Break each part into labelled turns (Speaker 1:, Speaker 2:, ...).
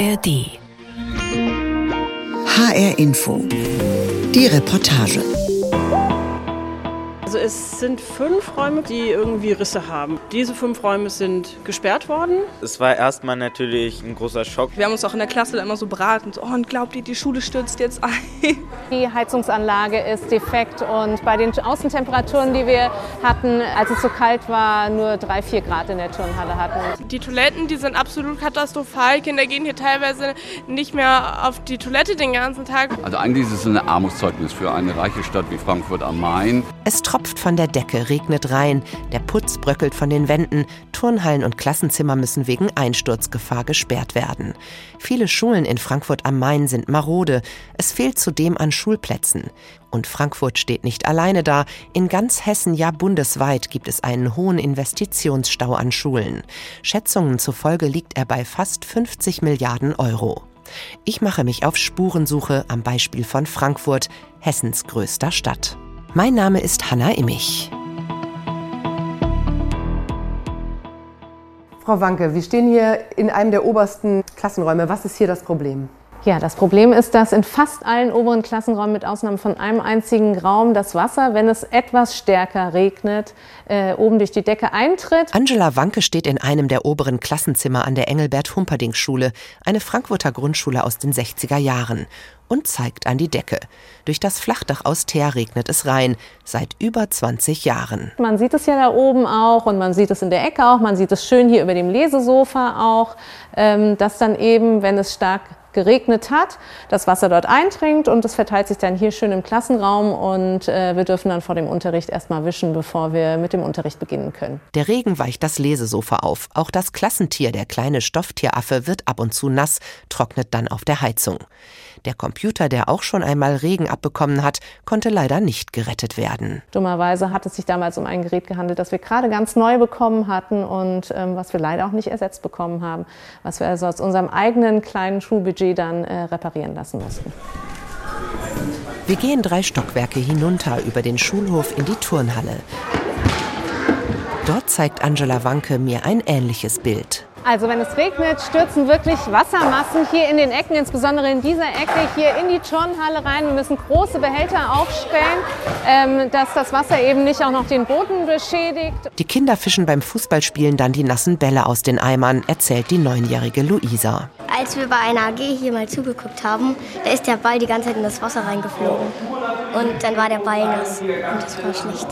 Speaker 1: ARD.
Speaker 2: HR Info. Die Reportage.
Speaker 3: Also es sind fünf Räume, die irgendwie Risse haben. Diese fünf Räume sind gesperrt worden.
Speaker 4: Es war erstmal natürlich ein großer Schock.
Speaker 5: Wir haben uns auch in der Klasse immer so beraten, so, oh, und glaubt ihr, die Schule stürzt jetzt ein?
Speaker 6: Die Heizungsanlage ist defekt und bei den Außentemperaturen, die wir hatten, als es so kalt war, nur drei, vier Grad in der Turnhalle hatten.
Speaker 7: Die Toiletten, die sind absolut katastrophal. Kinder gehen hier teilweise nicht mehr auf die Toilette den ganzen Tag.
Speaker 8: Also eigentlich ist es ein Armutszeugnis für eine reiche Stadt wie Frankfurt am Main.
Speaker 1: Es tropft von der Decke, regnet rein, der Putz bröckelt von den Wänden, Turnhallen und Klassenzimmer müssen wegen Einsturzgefahr gesperrt werden. Viele Schulen in Frankfurt am Main sind marode, es fehlt zudem an Schulplätzen. Und Frankfurt steht nicht alleine da. In ganz Hessen, ja bundesweit, gibt es einen hohen Investitionsstau an Schulen. Schätzungen zufolge liegt er bei fast 50 Milliarden Euro. Ich mache mich auf Spurensuche am Beispiel von Frankfurt, Hessens größter Stadt. Mein Name ist Hanna Immich.
Speaker 9: Frau Wanke, wir stehen hier in einem der obersten Klassenräume. Was ist hier das Problem?
Speaker 6: Ja, das Problem ist, dass in fast allen oberen Klassenräumen, mit Ausnahme von einem einzigen Raum, das Wasser, wenn es etwas stärker regnet, äh, oben durch die Decke eintritt.
Speaker 1: Angela Wanke steht in einem der oberen Klassenzimmer an der Engelbert-Humperdinck-Schule, eine Frankfurter Grundschule aus den 60er Jahren, und zeigt an die Decke. Durch das Flachdach aus Teer regnet es rein, seit über 20 Jahren.
Speaker 6: Man sieht es ja da oben auch und man sieht es in der Ecke auch, man sieht es schön hier über dem Lesesofa auch, ähm, dass dann eben, wenn es stark geregnet hat, das Wasser dort eindringt und es verteilt sich dann hier schön im Klassenraum und äh, wir dürfen dann vor dem Unterricht erstmal wischen, bevor wir mit dem Unterricht beginnen können.
Speaker 1: Der Regen weicht das Lesesofa auf. Auch das Klassentier, der kleine Stofftieraffe, wird ab und zu nass, trocknet dann auf der Heizung. Der Computer, der auch schon einmal Regen abbekommen hat, konnte leider nicht gerettet werden.
Speaker 6: Dummerweise hat es sich damals um ein Gerät gehandelt, das wir gerade ganz neu bekommen hatten und ähm, was wir leider auch nicht ersetzt bekommen haben, was wir also aus unserem eigenen kleinen Schulbudget dann äh, reparieren lassen mussten.
Speaker 1: Wir gehen drei Stockwerke hinunter über den Schulhof in die Turnhalle. Dort zeigt Angela Wanke mir ein ähnliches Bild.
Speaker 6: Also wenn es regnet, stürzen wirklich Wassermassen hier in den Ecken, insbesondere in dieser Ecke hier in die Turnhalle rein. Wir müssen große Behälter aufstellen, ähm, dass das Wasser eben nicht auch noch den Boden beschädigt.
Speaker 1: Die Kinder fischen beim Fußballspielen dann die nassen Bälle aus den Eimern, erzählt die neunjährige Luisa.
Speaker 10: Als wir bei einer AG hier mal zugeguckt haben, da ist der Ball die ganze Zeit in das Wasser reingeflogen. Und dann war der Ball nass und das war schlecht.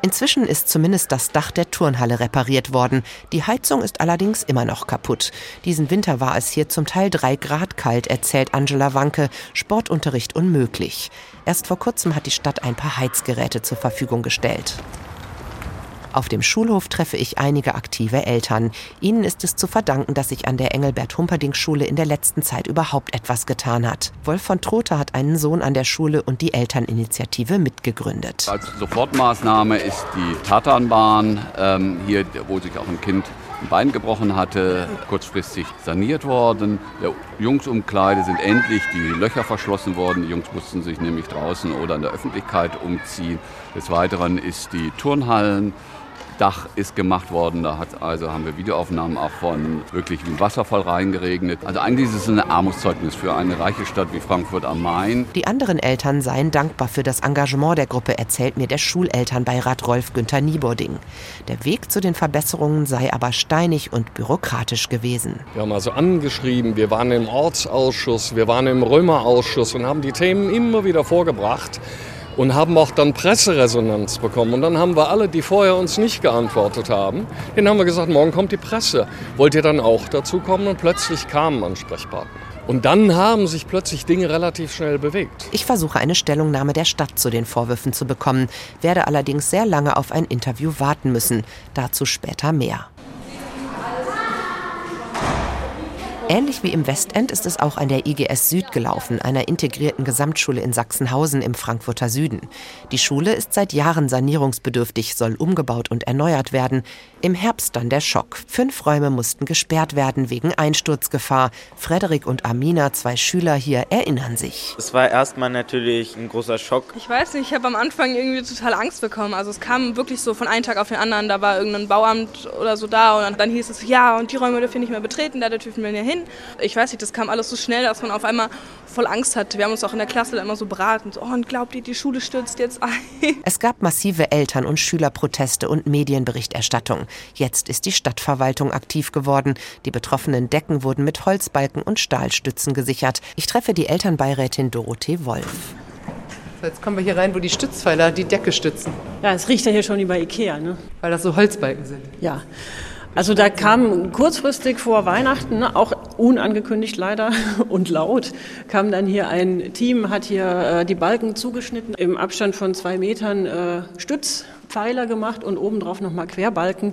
Speaker 1: Inzwischen ist zumindest das Dach der Turnhalle repariert worden. Die Heizung ist allerdings immer noch kaputt. Diesen Winter war es hier zum Teil drei Grad kalt, erzählt Angela Wanke. Sportunterricht unmöglich. Erst vor kurzem hat die Stadt ein paar Heizgeräte zur Verfügung gestellt. Auf dem Schulhof treffe ich einige aktive Eltern. Ihnen ist es zu verdanken, dass sich an der Engelbert-Humperdinck-Schule in der letzten Zeit überhaupt etwas getan hat. Wolf von Trotha hat einen Sohn an der Schule und die Elterninitiative mitgegründet.
Speaker 8: Als Sofortmaßnahme ist die Tatanbahn ähm, hier, wo sich auch ein Kind ein Bein gebrochen hatte, kurzfristig saniert worden. Der Jungsumkleide sind endlich die Löcher verschlossen worden. Die Jungs mussten sich nämlich draußen oder in der Öffentlichkeit umziehen. Des Weiteren ist die Turnhallen Dach ist gemacht worden. Da hat, also haben wir Videoaufnahmen auch von wirklich wie Wasserfall reingeregnet. Also eigentlich ist es ein Armutszeugnis für eine reiche Stadt wie Frankfurt am Main.
Speaker 1: Die anderen Eltern seien dankbar für das Engagement der Gruppe, erzählt mir der Schulelternbeirat Rolf Günther Niebording. Der Weg zu den Verbesserungen sei aber steinig und bürokratisch gewesen.
Speaker 11: Wir haben also angeschrieben, wir waren im Ortsausschuss, wir waren im Römerausschuss und haben die Themen immer wieder vorgebracht und haben auch dann Presseresonanz bekommen. Und dann haben wir alle, die vorher uns nicht geantwortet haben, denen haben wir gesagt, morgen kommt die Presse. Wollt ihr dann auch dazu kommen? Und plötzlich kamen Ansprechpartner. Und dann haben sich plötzlich Dinge relativ schnell bewegt.
Speaker 1: Ich versuche eine Stellungnahme der Stadt zu den Vorwürfen zu bekommen, werde allerdings sehr lange auf ein Interview warten müssen. Dazu später mehr. Ähnlich wie im Westend ist es auch an der IGS Süd gelaufen, einer integrierten Gesamtschule in Sachsenhausen im Frankfurter Süden. Die Schule ist seit Jahren sanierungsbedürftig, soll umgebaut und erneuert werden. Im Herbst dann der Schock. Fünf Räume mussten gesperrt werden wegen Einsturzgefahr. Frederik und Amina, zwei Schüler hier, erinnern sich.
Speaker 4: Es war erstmal natürlich ein großer Schock.
Speaker 5: Ich weiß nicht, ich habe am Anfang irgendwie total Angst bekommen. Also es kam wirklich so von einem Tag auf den anderen, da war irgendein Bauamt oder so da und dann hieß es, ja, und die Räume dürfen wir nicht mehr betreten, da dürfen wir nicht hin rein. Ich weiß nicht, das kam alles so schnell, dass man auf einmal voll Angst hatte. Wir haben uns auch in der Klasse immer so beraten. So, oh, und glaubt ihr, die Schule stürzt jetzt ein?
Speaker 1: Es gab massive Eltern- und Schülerproteste und Medienberichterstattung. Jetzt ist die Stadtverwaltung aktiv geworden. Die betroffenen Decken wurden mit Holzbalken und Stahlstützen gesichert. Ich treffe die Elternbeirätin Dorothee Wolf.
Speaker 9: Jetzt kommen wir hier rein, wo die Stützpfeiler die Decke stützen.
Speaker 3: Ja, es riecht ja hier schon wie bei Ikea, ne?
Speaker 9: Weil das so Holzbalken sind.
Speaker 3: Ja. Also da kam kurzfristig vor Weihnachten, auch unangekündigt leider und laut, kam dann hier ein Team, hat hier äh, die Balken zugeschnitten, im Abstand von zwei Metern äh, Stützpfeiler gemacht und obendrauf nochmal Querbalken.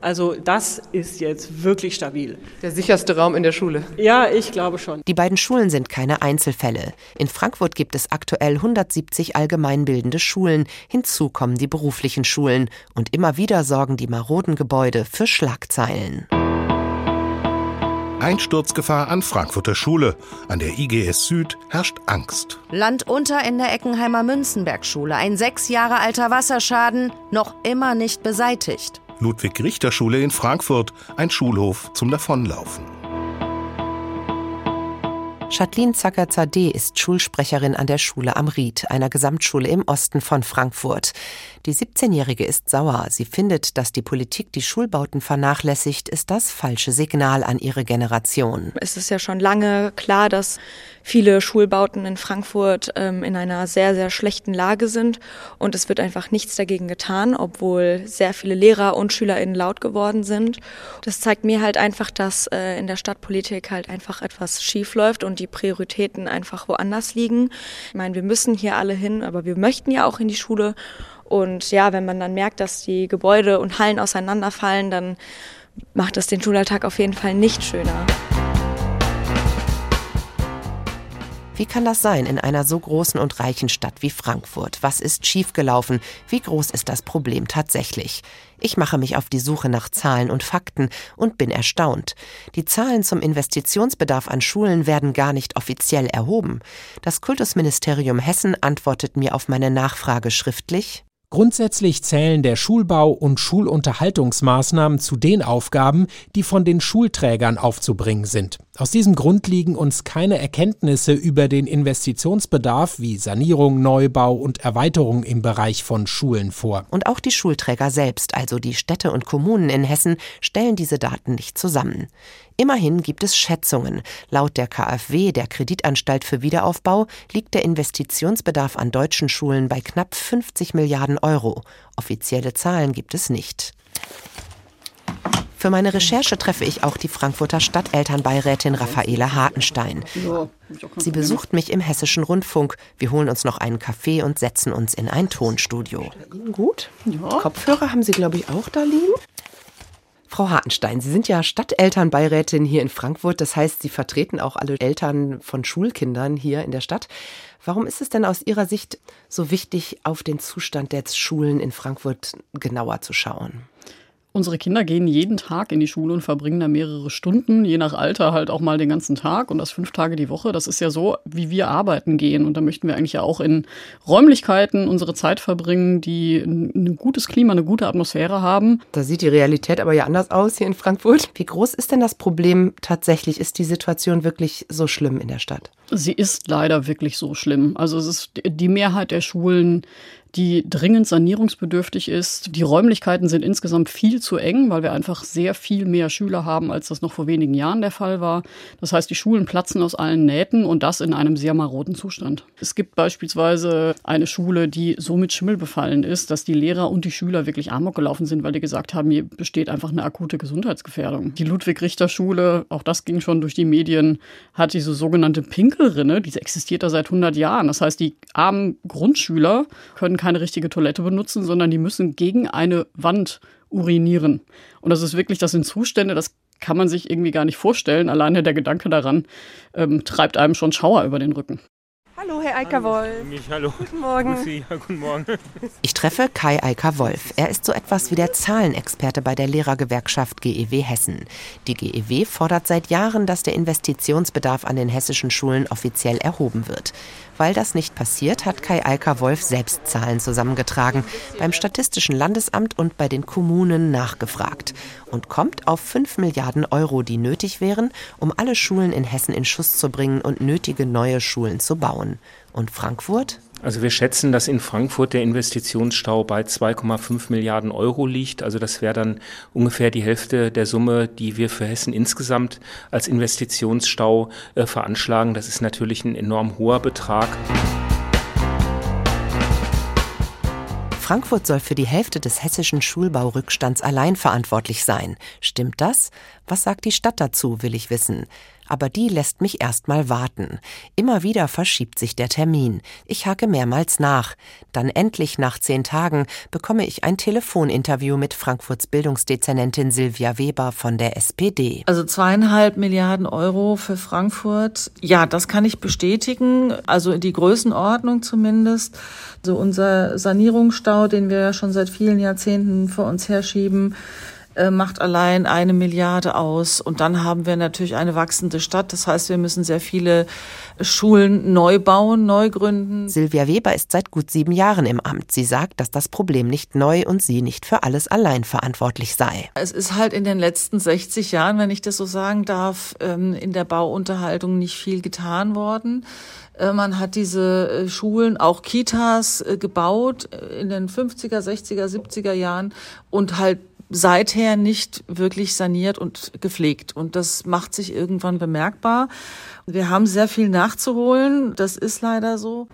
Speaker 3: Also das ist jetzt wirklich stabil.
Speaker 9: Der sicherste Raum in der Schule.
Speaker 3: Ja, ich glaube schon.
Speaker 1: Die beiden Schulen sind keine Einzelfälle. In Frankfurt gibt es aktuell 170 allgemeinbildende Schulen. Hinzu kommen die beruflichen Schulen. Und immer wieder sorgen die maroden Gebäude für Schlagzeilen.
Speaker 12: Einsturzgefahr an Frankfurter Schule. An der IGS Süd herrscht Angst.
Speaker 13: Land unter in der Eckenheimer Münzenberg-Schule. Ein sechs Jahre alter Wasserschaden, noch immer nicht beseitigt.
Speaker 12: Ludwig-Richter-Schule in Frankfurt, ein Schulhof zum Davonlaufen.
Speaker 1: Chatlin Zacker-Zadeh ist Schulsprecherin an der Schule am Ried, einer Gesamtschule im Osten von Frankfurt. Die 17-Jährige ist sauer. Sie findet, dass die Politik die Schulbauten vernachlässigt, ist das falsche Signal an ihre Generation.
Speaker 14: Es ist ja schon lange klar, dass viele Schulbauten in Frankfurt ähm, in einer sehr, sehr schlechten Lage sind und es wird einfach nichts dagegen getan, obwohl sehr viele Lehrer und SchülerInnen laut geworden sind. Das zeigt mir halt einfach, dass äh, in der Stadtpolitik halt einfach etwas schief läuft und die Prioritäten einfach woanders liegen. Ich meine, wir müssen hier alle hin, aber wir möchten ja auch in die Schule. Und ja, wenn man dann merkt, dass die Gebäude und Hallen auseinanderfallen, dann macht das den Schulalltag auf jeden Fall nicht schöner.
Speaker 1: Wie kann das sein in einer so großen und reichen Stadt wie Frankfurt? Was ist schiefgelaufen? Wie groß ist das Problem tatsächlich? Ich mache mich auf die Suche nach Zahlen und Fakten und bin erstaunt. Die Zahlen zum Investitionsbedarf an Schulen werden gar nicht offiziell erhoben. Das Kultusministerium Hessen antwortet mir auf meine Nachfrage schriftlich
Speaker 15: Grundsätzlich zählen der Schulbau und Schulunterhaltungsmaßnahmen zu den Aufgaben, die von den Schulträgern aufzubringen sind. Aus diesem Grund liegen uns keine Erkenntnisse über den Investitionsbedarf wie Sanierung, Neubau und Erweiterung im Bereich von Schulen vor.
Speaker 1: Und auch die Schulträger selbst, also die Städte und Kommunen in Hessen, stellen diese Daten nicht zusammen. Immerhin gibt es Schätzungen. Laut der KfW, der Kreditanstalt für Wiederaufbau, liegt der Investitionsbedarf an deutschen Schulen bei knapp 50 Milliarden Euro. Offizielle Zahlen gibt es nicht. Für meine Recherche treffe ich auch die Frankfurter Stadtelternbeirätin Raffaela Hartenstein. Sie besucht mich im Hessischen Rundfunk. Wir holen uns noch einen Kaffee und setzen uns in ein Tonstudio.
Speaker 9: Gut. Kopfhörer haben Sie, glaube ich, auch da liegen. Frau Hartenstein, Sie sind ja Stadtelternbeirätin hier in Frankfurt. Das heißt, Sie vertreten auch alle Eltern von Schulkindern hier in der Stadt. Warum ist es denn aus Ihrer Sicht so wichtig, auf den Zustand der Schulen in Frankfurt genauer zu schauen?
Speaker 16: Unsere Kinder gehen jeden Tag in die Schule und verbringen da mehrere Stunden, je nach Alter halt auch mal den ganzen Tag und das fünf Tage die Woche. Das ist ja so, wie wir arbeiten gehen. Und da möchten wir eigentlich ja auch in Räumlichkeiten unsere Zeit verbringen, die ein gutes Klima, eine gute Atmosphäre haben.
Speaker 9: Da sieht die Realität aber ja anders aus hier in Frankfurt. Wie groß ist denn das Problem tatsächlich? Ist die Situation wirklich so schlimm in der Stadt?
Speaker 16: Sie ist leider wirklich so schlimm. Also es ist die Mehrheit der Schulen die dringend sanierungsbedürftig ist. Die Räumlichkeiten sind insgesamt viel zu eng, weil wir einfach sehr viel mehr Schüler haben, als das noch vor wenigen Jahren der Fall war. Das heißt, die Schulen platzen aus allen Nähten und das in einem sehr maroden Zustand. Es gibt beispielsweise eine Schule, die so mit Schimmel befallen ist, dass die Lehrer und die Schüler wirklich amok gelaufen sind, weil die gesagt haben, hier besteht einfach eine akute Gesundheitsgefährdung. Die Ludwig-Richter-Schule, auch das ging schon durch die Medien, hat diese sogenannte Pinkelrinne, die existiert da seit 100 Jahren. Das heißt, die armen Grundschüler können keine richtige Toilette benutzen, sondern die müssen gegen eine Wand urinieren. Und das ist wirklich, das sind Zustände, das kann man sich irgendwie gar nicht vorstellen. Alleine der Gedanke daran ähm, treibt einem schon Schauer über den Rücken.
Speaker 17: Hallo, Kai Eiker Wolf.
Speaker 18: Mich, hallo.
Speaker 17: Guten Morgen.
Speaker 18: Grüß ja, guten Morgen.
Speaker 1: Ich treffe Kai Eiker Wolf. Er ist so etwas wie der Zahlenexperte bei der Lehrergewerkschaft GEW Hessen. Die GEW fordert seit Jahren, dass der Investitionsbedarf an den hessischen Schulen offiziell erhoben wird. Weil das nicht passiert, hat Kai Eiker Wolf selbst Zahlen zusammengetragen, beim Statistischen Landesamt und bei den Kommunen nachgefragt und kommt auf 5 Milliarden Euro, die nötig wären, um alle Schulen in Hessen in Schuss zu bringen und nötige neue Schulen zu bauen. Und Frankfurt?
Speaker 18: Also wir schätzen, dass in Frankfurt der Investitionsstau bei 2,5 Milliarden Euro liegt. Also das wäre dann ungefähr die Hälfte der Summe, die wir für Hessen insgesamt als Investitionsstau äh, veranschlagen. Das ist natürlich ein enorm hoher Betrag.
Speaker 1: Frankfurt soll für die Hälfte des hessischen Schulbaurückstands allein verantwortlich sein. Stimmt das? Was sagt die Stadt dazu, will ich wissen aber die lässt mich erstmal warten. Immer wieder verschiebt sich der Termin. Ich hake mehrmals nach. Dann endlich nach zehn Tagen bekomme ich ein Telefoninterview mit Frankfurts Bildungsdezernentin Silvia Weber von der SPD.
Speaker 19: Also zweieinhalb Milliarden Euro für Frankfurt. Ja, das kann ich bestätigen. Also die Größenordnung zumindest. So also unser Sanierungsstau, den wir ja schon seit vielen Jahrzehnten vor uns herschieben, äh, macht allein eine Milliarde aus. Und dann haben wir natürlich eine wachsende Stadt. Das heißt, wir müssen sehr viele Schulen neu bauen, neu gründen.
Speaker 1: Silvia Weber ist seit gut sieben Jahren im Amt. Sie sagt, dass das Problem nicht neu und sie nicht für alles allein verantwortlich sei.
Speaker 19: Es ist halt in den letzten 60 Jahren, wenn ich das so sagen darf, ähm, in der Bauunterhaltung nicht viel getan worden. Äh, man hat diese Schulen, auch Kitas gebaut in den 50er, 60er, 70er Jahren und halt seither nicht wirklich saniert und gepflegt. Und das macht sich irgendwann bemerkbar. Wir haben sehr viel nachzuholen. Das ist leider so.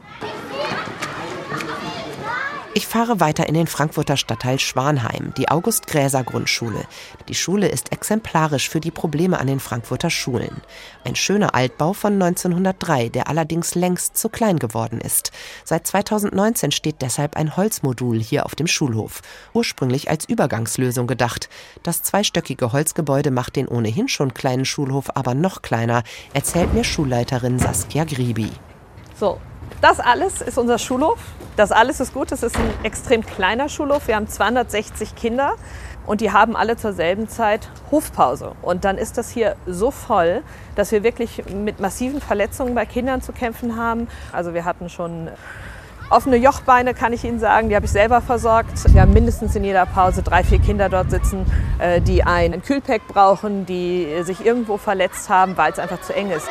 Speaker 1: Ich fahre weiter in den Frankfurter Stadtteil Schwanheim, die August-Gräser-Grundschule. Die Schule ist exemplarisch für die Probleme an den Frankfurter Schulen. Ein schöner Altbau von 1903, der allerdings längst zu klein geworden ist. Seit 2019 steht deshalb ein Holzmodul hier auf dem Schulhof, ursprünglich als Übergangslösung gedacht. Das zweistöckige Holzgebäude macht den ohnehin schon kleinen Schulhof aber noch kleiner, erzählt mir Schulleiterin Saskia Gribi.
Speaker 20: So, das alles ist unser Schulhof. Das alles ist gut. Es ist ein extrem kleiner Schulhof. Wir haben 260 Kinder und die haben alle zur selben Zeit Hofpause. Und dann ist das hier so voll, dass wir wirklich mit massiven Verletzungen bei Kindern zu kämpfen haben. Also wir hatten schon offene Jochbeine, kann ich Ihnen sagen. Die habe ich selber versorgt. Wir haben mindestens in jeder Pause drei, vier Kinder dort sitzen, äh, die ein Kühlpack brauchen, die sich irgendwo verletzt haben, weil es einfach zu eng ist.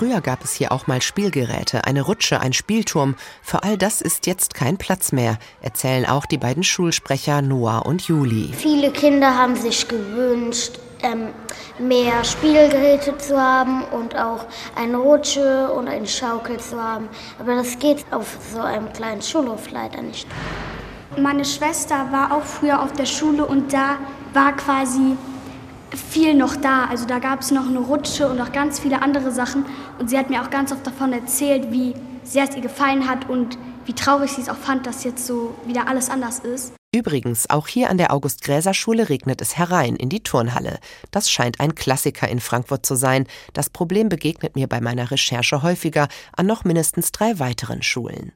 Speaker 1: Früher gab es hier auch mal Spielgeräte, eine Rutsche, ein Spielturm. Für all das ist jetzt kein Platz mehr, erzählen auch die beiden Schulsprecher Noah und Juli.
Speaker 10: Viele Kinder haben sich gewünscht, ähm, mehr Spielgeräte zu haben und auch eine Rutsche und eine Schaukel zu haben. Aber das geht auf so einem kleinen Schulhof leider nicht.
Speaker 21: Meine Schwester war auch früher auf der Schule und da war quasi viel noch da. Also da gab es noch eine Rutsche und auch ganz viele andere Sachen. Und sie hat mir auch ganz oft davon erzählt, wie sehr es ihr gefallen hat und wie traurig sie es auch fand, dass jetzt so wieder alles anders ist.
Speaker 1: Übrigens, auch hier an der August-Gräser-Schule regnet es herein in die Turnhalle. Das scheint ein Klassiker in Frankfurt zu sein. Das Problem begegnet mir bei meiner Recherche häufiger an noch mindestens drei weiteren Schulen.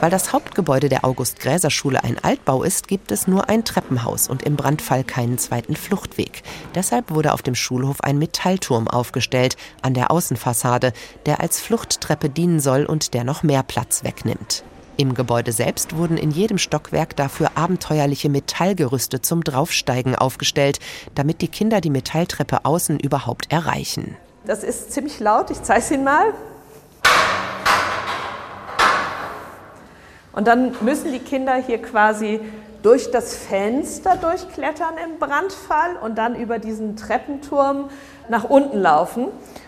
Speaker 1: Weil das Hauptgebäude der August-Gräser-Schule ein Altbau ist, gibt es nur ein Treppenhaus und im Brandfall keinen zweiten Fluchtweg. Deshalb wurde auf dem Schulhof ein Metallturm aufgestellt an der Außenfassade, der als Fluchttreppe dienen soll und der noch mehr Platz wegnimmt. Im Gebäude selbst wurden in jedem Stockwerk dafür abenteuerliche Metallgerüste zum Draufsteigen aufgestellt, damit die Kinder die Metalltreppe außen überhaupt erreichen.
Speaker 20: Das ist ziemlich laut, ich zeige es Ihnen mal. Und dann müssen die Kinder hier quasi durch das Fenster durchklettern im Brandfall und dann über diesen Treppenturm nach unten laufen.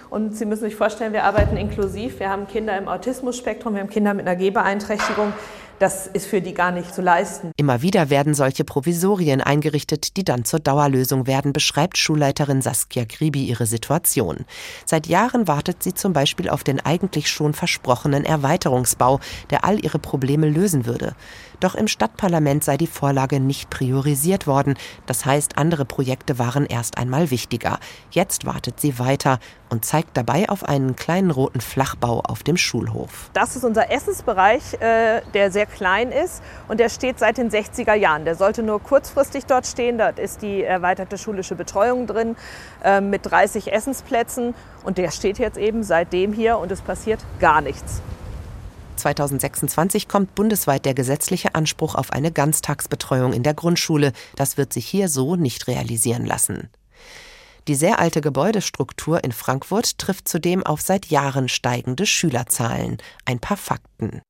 Speaker 20: Und Sie müssen sich vorstellen, wir arbeiten inklusiv. Wir haben Kinder im Autismusspektrum, wir haben Kinder mit einer Gehbeeinträchtigung. Das ist für die gar nicht zu leisten.
Speaker 1: Immer wieder werden solche Provisorien eingerichtet, die dann zur Dauerlösung werden, beschreibt Schulleiterin Saskia Gribi ihre Situation. Seit Jahren wartet sie zum Beispiel auf den eigentlich schon versprochenen Erweiterungsbau, der all ihre Probleme lösen würde. Doch im Stadtparlament sei die Vorlage nicht priorisiert worden. Das heißt, andere Projekte waren erst einmal wichtiger. Jetzt wartet sie weiter und zeigt dabei auf einen kleinen roten Flachbau auf dem Schulhof.
Speaker 20: Das ist unser Essensbereich, äh, der sehr klein ist und der steht seit den 60er Jahren. Der sollte nur kurzfristig dort stehen. Dort ist die erweiterte schulische Betreuung drin äh, mit 30 Essensplätzen und der steht jetzt eben seitdem hier und es passiert gar nichts.
Speaker 1: 2026 kommt bundesweit der gesetzliche Anspruch auf eine Ganztagsbetreuung in der Grundschule. Das wird sich hier so nicht realisieren lassen. Die sehr alte Gebäudestruktur in Frankfurt trifft zudem auf seit Jahren steigende Schülerzahlen. Ein paar Fakten.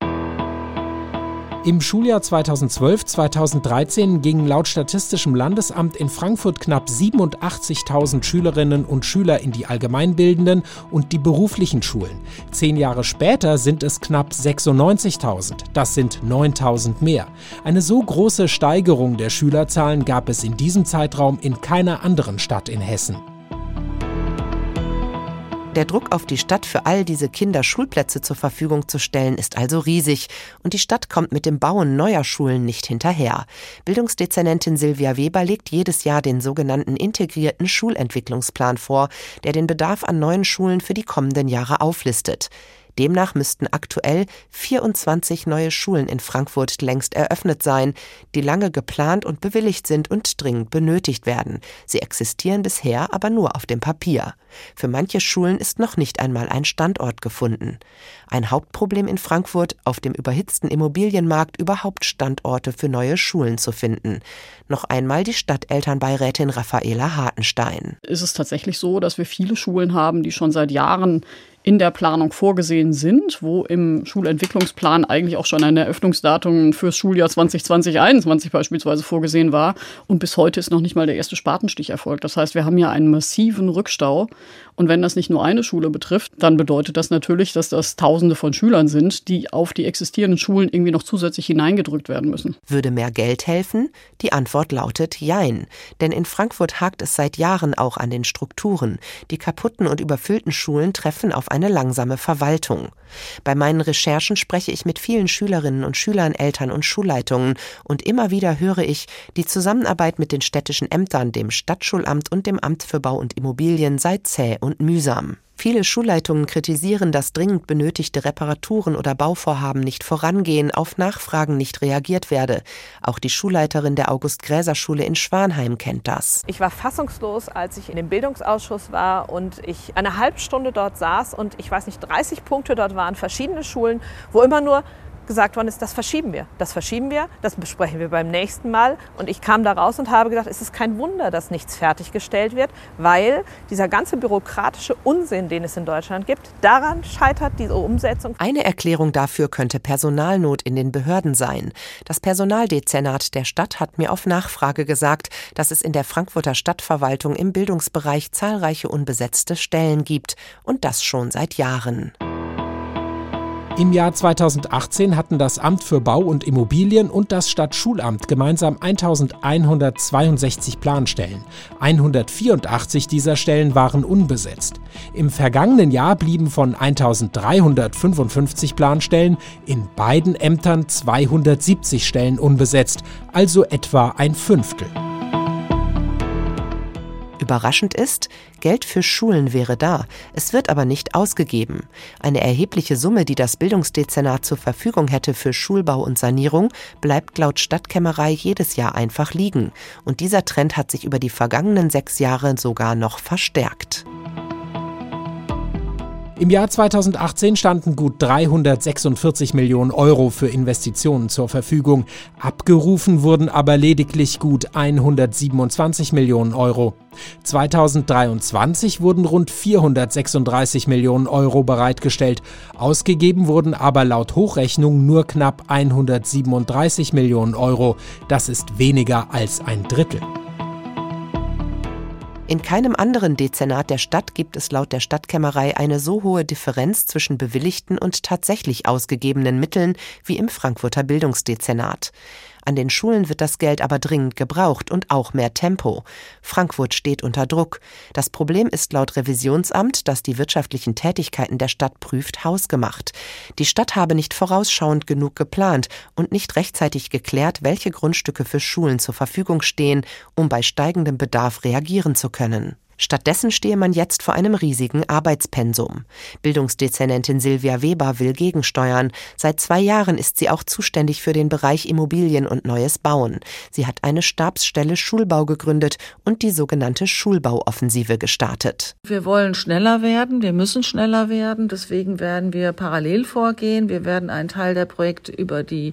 Speaker 15: Im Schuljahr 2012-2013 gingen laut Statistischem Landesamt in Frankfurt knapp 87.000 Schülerinnen und Schüler in die allgemeinbildenden und die beruflichen Schulen. Zehn Jahre später sind es knapp 96.000. Das sind 9.000 mehr. Eine so große Steigerung der Schülerzahlen gab es in diesem Zeitraum in keiner anderen Stadt in Hessen.
Speaker 1: Der Druck auf die Stadt, für all diese Kinder Schulplätze zur Verfügung zu stellen, ist also riesig. Und die Stadt kommt mit dem Bauen neuer Schulen nicht hinterher. Bildungsdezernentin Silvia Weber legt jedes Jahr den sogenannten integrierten Schulentwicklungsplan vor, der den Bedarf an neuen Schulen für die kommenden Jahre auflistet. Demnach müssten aktuell 24 neue Schulen in Frankfurt längst eröffnet sein, die lange geplant und bewilligt sind und dringend benötigt werden. Sie existieren bisher aber nur auf dem Papier. Für manche Schulen ist noch nicht einmal ein Standort gefunden. Ein Hauptproblem in Frankfurt, auf dem überhitzten Immobilienmarkt überhaupt Standorte für neue Schulen zu finden. Noch einmal die Stadtelternbeirätin Raffaela Hartenstein.
Speaker 16: Ist es tatsächlich so, dass wir viele Schulen haben, die schon seit Jahren in der Planung vorgesehen sind, wo im Schulentwicklungsplan eigentlich auch schon ein Eröffnungsdatum fürs Schuljahr 2020-21 beispielsweise vorgesehen war. Und bis heute ist noch nicht mal der erste Spatenstich erfolgt. Das heißt, wir haben ja einen massiven Rückstau. Und wenn das nicht nur eine Schule betrifft, dann bedeutet das natürlich, dass das Tausende von Schülern sind, die auf die existierenden Schulen irgendwie noch zusätzlich hineingedrückt werden müssen.
Speaker 1: Würde mehr Geld helfen? Die Antwort lautet Jein. Denn in Frankfurt hakt es seit Jahren auch an den Strukturen. Die kaputten und überfüllten Schulen treffen auf eine langsame Verwaltung. Bei meinen Recherchen spreche ich mit vielen Schülerinnen und Schülern, Eltern und Schulleitungen und immer wieder höre ich, die Zusammenarbeit mit den städtischen Ämtern, dem Stadtschulamt und dem Amt für Bau und Immobilien sei zäh und mühsam. Viele Schulleitungen kritisieren, dass dringend benötigte Reparaturen oder Bauvorhaben nicht vorangehen, auf Nachfragen nicht reagiert werde. Auch die Schulleiterin der August-Gräser-Schule in Schwanheim kennt das.
Speaker 20: Ich war fassungslos, als ich in dem Bildungsausschuss war und ich eine halbe Stunde dort saß und ich weiß nicht, 30 Punkte dort waren, verschiedene Schulen, wo immer nur gesagt worden ist, das verschieben wir. Das verschieben wir, das besprechen wir beim nächsten Mal. Und ich kam da raus und habe gedacht, es ist kein Wunder, dass nichts fertiggestellt wird, weil dieser ganze bürokratische Unsinn, den es in Deutschland gibt, daran scheitert diese Umsetzung.
Speaker 1: Eine Erklärung dafür könnte Personalnot in den Behörden sein. Das Personaldezernat der Stadt hat mir auf Nachfrage gesagt, dass es in der Frankfurter Stadtverwaltung im Bildungsbereich zahlreiche unbesetzte Stellen gibt. Und das schon seit Jahren.
Speaker 15: Im Jahr 2018 hatten das Amt für Bau und Immobilien und das Stadtschulamt gemeinsam 1162 Planstellen. 184 dieser Stellen waren unbesetzt. Im vergangenen Jahr blieben von 1355 Planstellen in beiden Ämtern 270 Stellen unbesetzt, also etwa ein Fünftel.
Speaker 1: Überraschend ist, Geld für Schulen wäre da, es wird aber nicht ausgegeben. Eine erhebliche Summe, die das Bildungsdezernat zur Verfügung hätte für Schulbau und Sanierung, bleibt laut Stadtkämmerei jedes Jahr einfach liegen. Und dieser Trend hat sich über die vergangenen sechs Jahre sogar noch verstärkt.
Speaker 15: Im Jahr 2018 standen gut 346 Millionen Euro für Investitionen zur Verfügung. Abgerufen wurden aber lediglich gut 127 Millionen Euro. 2023 wurden rund 436 Millionen Euro bereitgestellt. Ausgegeben wurden aber laut Hochrechnung nur knapp 137 Millionen Euro. Das ist weniger als ein Drittel.
Speaker 1: In keinem anderen Dezernat der Stadt gibt es laut der Stadtkämmerei eine so hohe Differenz zwischen bewilligten und tatsächlich ausgegebenen Mitteln wie im Frankfurter Bildungsdezernat. An den Schulen wird das Geld aber dringend gebraucht und auch mehr Tempo. Frankfurt steht unter Druck. Das Problem ist laut Revisionsamt, das die wirtschaftlichen Tätigkeiten der Stadt prüft, hausgemacht. Die Stadt habe nicht vorausschauend genug geplant und nicht rechtzeitig geklärt, welche Grundstücke für Schulen zur Verfügung stehen, um bei steigendem Bedarf reagieren zu können. Stattdessen stehe man jetzt vor einem riesigen Arbeitspensum. Bildungsdezernentin Silvia Weber will gegensteuern. Seit zwei Jahren ist sie auch zuständig für den Bereich Immobilien und neues Bauen. Sie hat eine Stabsstelle Schulbau gegründet und die sogenannte Schulbauoffensive gestartet.
Speaker 19: Wir wollen schneller werden, wir müssen schneller werden, deswegen werden wir parallel vorgehen. Wir werden einen Teil der Projekte über die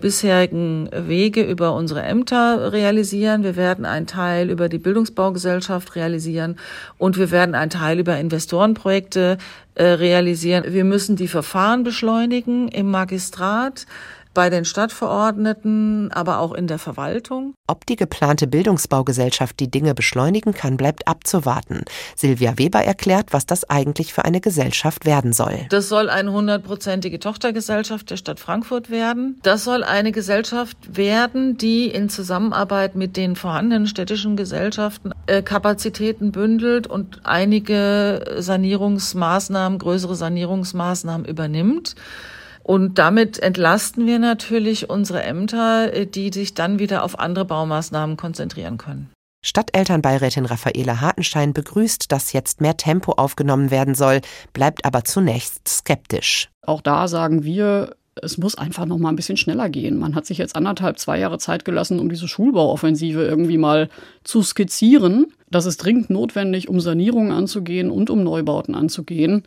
Speaker 19: bisherigen Wege, über unsere Ämter realisieren. Wir werden einen Teil über die Bildungsbaugesellschaft realisieren realisieren. Und wir werden einen Teil über Investorenprojekte äh, realisieren. Wir müssen die Verfahren beschleunigen im Magistrat bei den Stadtverordneten, aber auch in der Verwaltung.
Speaker 1: Ob die geplante Bildungsbaugesellschaft die Dinge beschleunigen kann, bleibt abzuwarten. Silvia Weber erklärt, was das eigentlich für eine Gesellschaft werden soll.
Speaker 19: Das soll eine hundertprozentige Tochtergesellschaft der Stadt Frankfurt werden. Das soll eine Gesellschaft werden, die in Zusammenarbeit mit den vorhandenen städtischen Gesellschaften äh, Kapazitäten bündelt und einige Sanierungsmaßnahmen, größere Sanierungsmaßnahmen übernimmt. Und damit entlasten wir natürlich unsere Ämter, äh, die sich dann wieder auf andere Baumaßnahmen konzentrieren können.
Speaker 1: Stadtelternbeirätin Raffaela Hartenstein begrüßt, dass jetzt mehr Tempo aufgenommen werden soll, bleibt aber zunächst skeptisch.
Speaker 16: Auch da sagen wir, es muss einfach noch mal ein bisschen schneller gehen. Man hat sich jetzt anderthalb, zwei Jahre Zeit gelassen, um diese Schulbauoffensive irgendwie mal zu skizzieren. Das ist dringend notwendig, um Sanierungen anzugehen und um Neubauten anzugehen.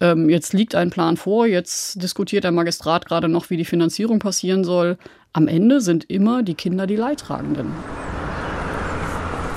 Speaker 16: Ähm, jetzt liegt ein Plan vor, jetzt diskutiert der Magistrat gerade noch, wie die Finanzierung passieren soll. Am Ende sind immer die Kinder die Leidtragenden.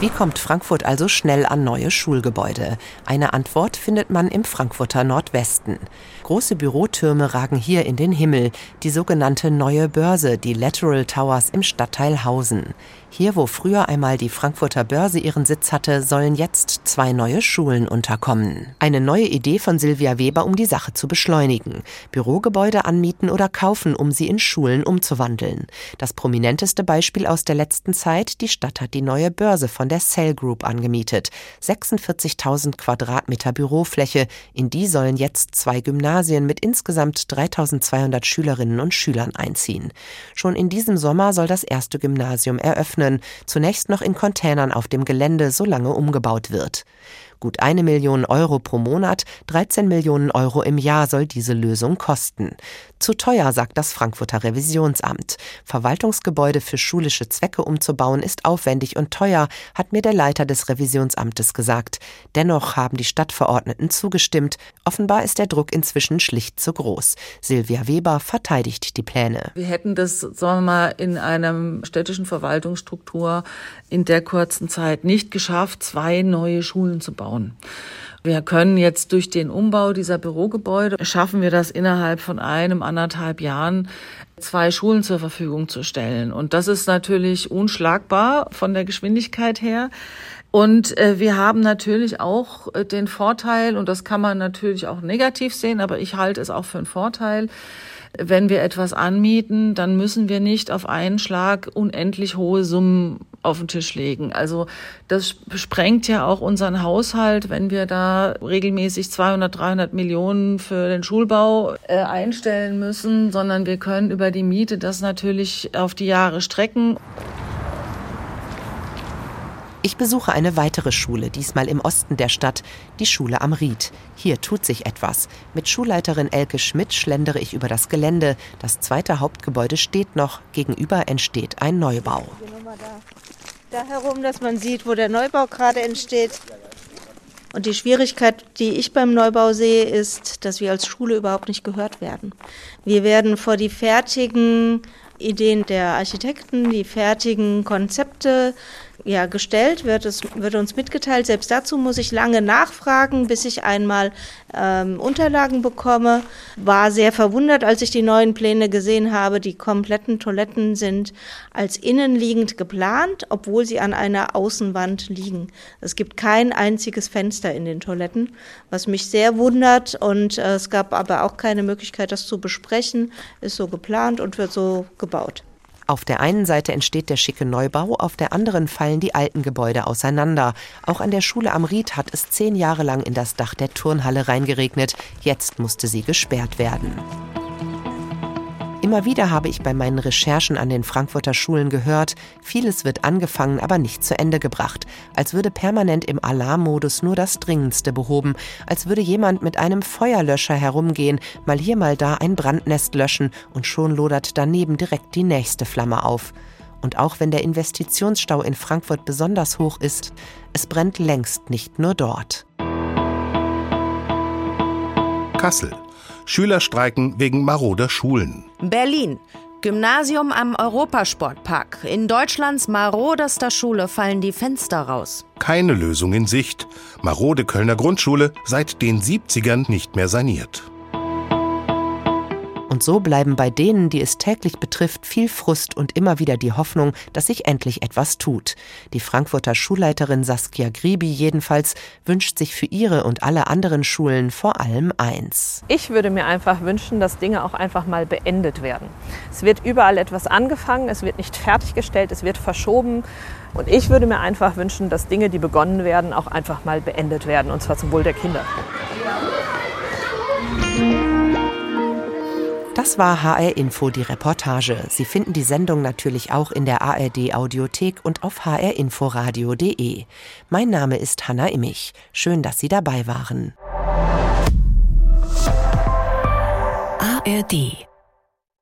Speaker 1: Wie kommt Frankfurt also schnell an neue Schulgebäude? Eine Antwort findet man im Frankfurter Nordwesten. Große Bürotürme ragen hier in den Himmel, die sogenannte Neue Börse, die Lateral Towers im Stadtteil Hausen. Hier, wo früher einmal die Frankfurter Börse ihren Sitz hatte, sollen jetzt zwei neue Schulen unterkommen. Eine neue Idee von Silvia Weber, um die Sache zu beschleunigen. Bürogebäude anmieten oder kaufen, um sie in Schulen umzuwandeln. Das prominenteste Beispiel aus der letzten Zeit, die Stadt hat die neue Börse von der Cell Group angemietet. 46.000 Quadratmeter Bürofläche, in die sollen jetzt zwei Gymnasien mit insgesamt 3.200 Schülerinnen und Schülern einziehen. Schon in diesem Sommer soll das erste Gymnasium eröffnen öffnen, zunächst noch in Containern auf dem Gelände, solange umgebaut wird. Gut eine Million Euro pro Monat, 13 Millionen Euro im Jahr soll diese Lösung kosten. Zu teuer, sagt das Frankfurter Revisionsamt. Verwaltungsgebäude für schulische Zwecke umzubauen ist aufwendig und teuer, hat mir der Leiter des Revisionsamtes gesagt. Dennoch haben die Stadtverordneten zugestimmt. Offenbar ist der Druck inzwischen schlicht zu groß. Silvia Weber verteidigt die Pläne.
Speaker 19: Wir hätten das, sagen wir mal, in einem städtischen Verwaltungsstruktur in der kurzen Zeit nicht geschafft, zwei neue Schulen zu bauen. Wir können jetzt durch den Umbau dieser Bürogebäude schaffen wir das innerhalb von einem, anderthalb Jahren zwei Schulen zur Verfügung zu stellen. Und das ist natürlich unschlagbar von der Geschwindigkeit her. Und äh, wir haben natürlich auch äh, den Vorteil, und das kann man natürlich auch negativ sehen, aber ich halte es auch für einen Vorteil, wenn wir etwas anmieten, dann müssen wir nicht auf einen Schlag unendlich hohe Summen auf den Tisch legen. Also das sprengt ja auch unseren Haushalt, wenn wir da regelmäßig 200, 300 Millionen für den Schulbau äh, einstellen müssen, sondern wir können über die Miete das natürlich auf die Jahre strecken.
Speaker 1: Ich besuche eine weitere Schule, diesmal im Osten der Stadt, die Schule am Ried. Hier tut sich etwas. Mit Schulleiterin Elke Schmidt schlendere ich über das Gelände. Das zweite Hauptgebäude steht noch, gegenüber entsteht ein Neubau.
Speaker 17: Da herum, dass man sieht, wo der Neubau gerade entsteht. Und die Schwierigkeit, die ich beim Neubau sehe, ist, dass wir als Schule überhaupt nicht gehört werden. Wir werden vor die fertigen Ideen der Architekten, die fertigen Konzepte ja, gestellt, wird, es, wird uns mitgeteilt. Selbst dazu muss ich lange nachfragen, bis ich einmal ähm, Unterlagen bekomme. War sehr verwundert, als ich die neuen Pläne gesehen habe. Die kompletten Toiletten sind als innenliegend geplant, obwohl sie an einer Außenwand liegen. Es gibt kein einziges Fenster in den Toiletten, was mich sehr wundert. Und äh, es gab aber auch keine Möglichkeit, das zu besprechen. Ist so geplant und wird so gebaut.
Speaker 1: Auf der einen Seite entsteht der schicke Neubau, auf der anderen fallen die alten Gebäude auseinander. Auch an der Schule am Ried hat es zehn Jahre lang in das Dach der Turnhalle reingeregnet. Jetzt musste sie gesperrt werden. Immer wieder habe ich bei meinen Recherchen an den Frankfurter Schulen gehört, vieles wird angefangen, aber nicht zu Ende gebracht, als würde permanent im Alarmmodus nur das Dringendste behoben, als würde jemand mit einem Feuerlöscher herumgehen, mal hier mal da ein Brandnest löschen und schon lodert daneben direkt die nächste Flamme auf. Und auch wenn der Investitionsstau in Frankfurt besonders hoch ist, es brennt längst nicht nur dort.
Speaker 12: Kassel. Schüler streiken wegen maroder Schulen.
Speaker 13: Berlin. Gymnasium am Europasportpark. In Deutschlands marodester Schule fallen die Fenster raus.
Speaker 12: Keine Lösung in Sicht. Marode Kölner Grundschule seit den 70ern nicht mehr saniert.
Speaker 1: Und so bleiben bei denen, die es täglich betrifft, viel Frust und immer wieder die Hoffnung, dass sich endlich etwas tut. Die Frankfurter Schulleiterin Saskia Gribi jedenfalls wünscht sich für ihre und alle anderen Schulen vor allem eins.
Speaker 20: Ich würde mir einfach wünschen, dass Dinge auch einfach mal beendet werden. Es wird überall etwas angefangen, es wird nicht fertiggestellt, es wird verschoben. Und ich würde mir einfach wünschen, dass Dinge, die begonnen werden, auch einfach mal beendet werden, und zwar zum Wohl der Kinder.
Speaker 1: Das war HR Info die Reportage. Sie finden die Sendung natürlich auch in der ARD Audiothek und auf hrinforadio.de. Mein Name ist Hanna Immich. Schön, dass Sie dabei waren.
Speaker 2: ARD